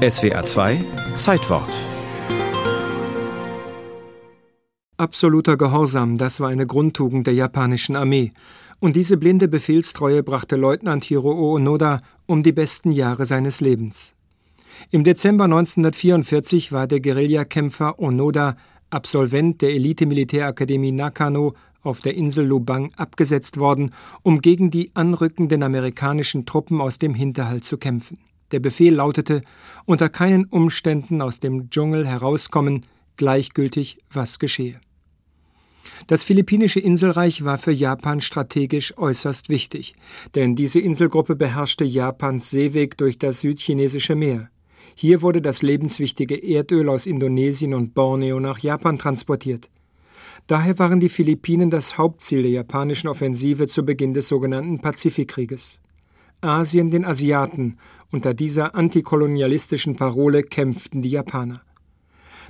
SWA 2 Zeitwort Absoluter Gehorsam, das war eine Grundtugend der japanischen Armee. Und diese blinde Befehlstreue brachte Leutnant Hiroo Onoda um die besten Jahre seines Lebens. Im Dezember 1944 war der Guerillakämpfer Onoda, Absolvent der Elite-Militärakademie Nakano, auf der Insel Lubang abgesetzt worden, um gegen die anrückenden amerikanischen Truppen aus dem Hinterhalt zu kämpfen. Der Befehl lautete, unter keinen Umständen aus dem Dschungel herauskommen, gleichgültig was geschehe. Das philippinische Inselreich war für Japan strategisch äußerst wichtig, denn diese Inselgruppe beherrschte Japans Seeweg durch das südchinesische Meer. Hier wurde das lebenswichtige Erdöl aus Indonesien und Borneo nach Japan transportiert. Daher waren die Philippinen das Hauptziel der japanischen Offensive zu Beginn des sogenannten Pazifikkrieges. Asien den Asiaten, unter dieser antikolonialistischen Parole kämpften die Japaner.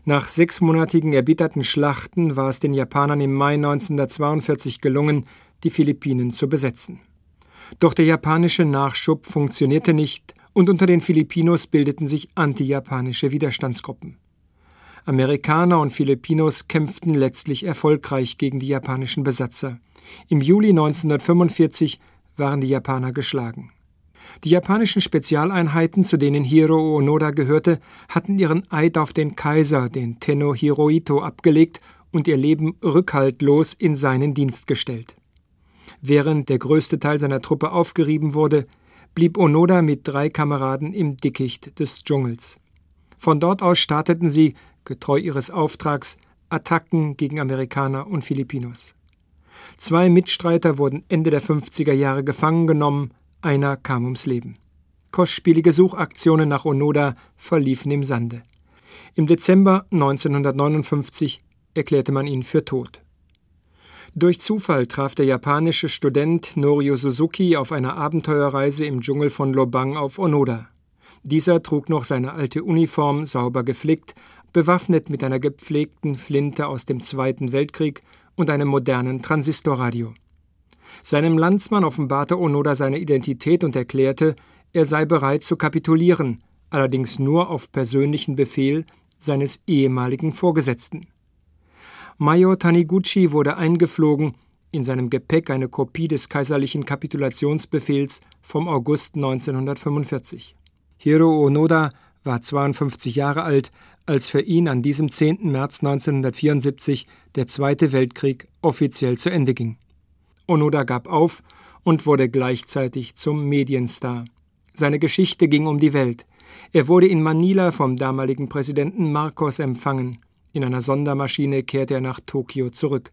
Nach sechsmonatigen erbitterten Schlachten war es den Japanern im Mai 1942 gelungen, die Philippinen zu besetzen. Doch der japanische Nachschub funktionierte nicht und unter den Filipinos bildeten sich antijapanische Widerstandsgruppen. Amerikaner und Filipinos kämpften letztlich erfolgreich gegen die japanischen Besatzer. Im Juli 1945 waren die Japaner geschlagen. Die japanischen Spezialeinheiten, zu denen Hiro Onoda gehörte, hatten ihren Eid auf den Kaiser, den Tenno Hirohito, abgelegt und ihr Leben rückhaltlos in seinen Dienst gestellt. Während der größte Teil seiner Truppe aufgerieben wurde, blieb Onoda mit drei Kameraden im Dickicht des Dschungels. Von dort aus starteten sie getreu ihres Auftrags, Attacken gegen Amerikaner und Filipinos. Zwei Mitstreiter wurden Ende der 50er Jahre gefangen genommen, einer kam ums Leben. Kostspielige Suchaktionen nach Onoda verliefen im Sande. Im Dezember 1959 erklärte man ihn für tot. Durch Zufall traf der japanische Student Norio Suzuki auf einer Abenteuerreise im Dschungel von Lobang auf Onoda. Dieser trug noch seine alte Uniform sauber geflickt, bewaffnet mit einer gepflegten Flinte aus dem Zweiten Weltkrieg und einem modernen Transistorradio. Seinem Landsmann offenbarte Onoda seine Identität und erklärte, er sei bereit zu kapitulieren, allerdings nur auf persönlichen Befehl seines ehemaligen Vorgesetzten. Major Taniguchi wurde eingeflogen, in seinem Gepäck eine Kopie des kaiserlichen Kapitulationsbefehls vom August 1945. Hiro Onoda war 52 Jahre alt, als für ihn an diesem 10. März 1974 der Zweite Weltkrieg offiziell zu Ende ging. Onoda gab auf und wurde gleichzeitig zum Medienstar. Seine Geschichte ging um die Welt. Er wurde in Manila vom damaligen Präsidenten Marcos empfangen. In einer Sondermaschine kehrte er nach Tokio zurück.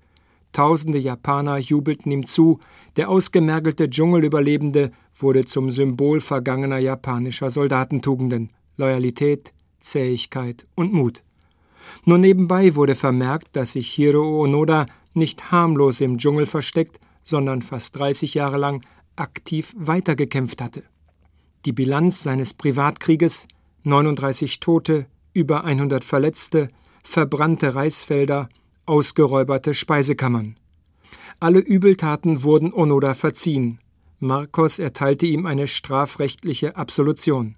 Tausende Japaner jubelten ihm zu, der ausgemergelte Dschungelüberlebende wurde zum Symbol vergangener japanischer Soldatentugenden Loyalität, Zähigkeit und Mut. Nur nebenbei wurde vermerkt, dass sich Hiro Onoda nicht harmlos im Dschungel versteckt, sondern fast 30 Jahre lang aktiv weitergekämpft hatte. Die Bilanz seines Privatkrieges 39 Tote, über 100 Verletzte, verbrannte Reisfelder, ausgeräuberte Speisekammern. Alle Übeltaten wurden Onoda verziehen. Marcos erteilte ihm eine strafrechtliche Absolution.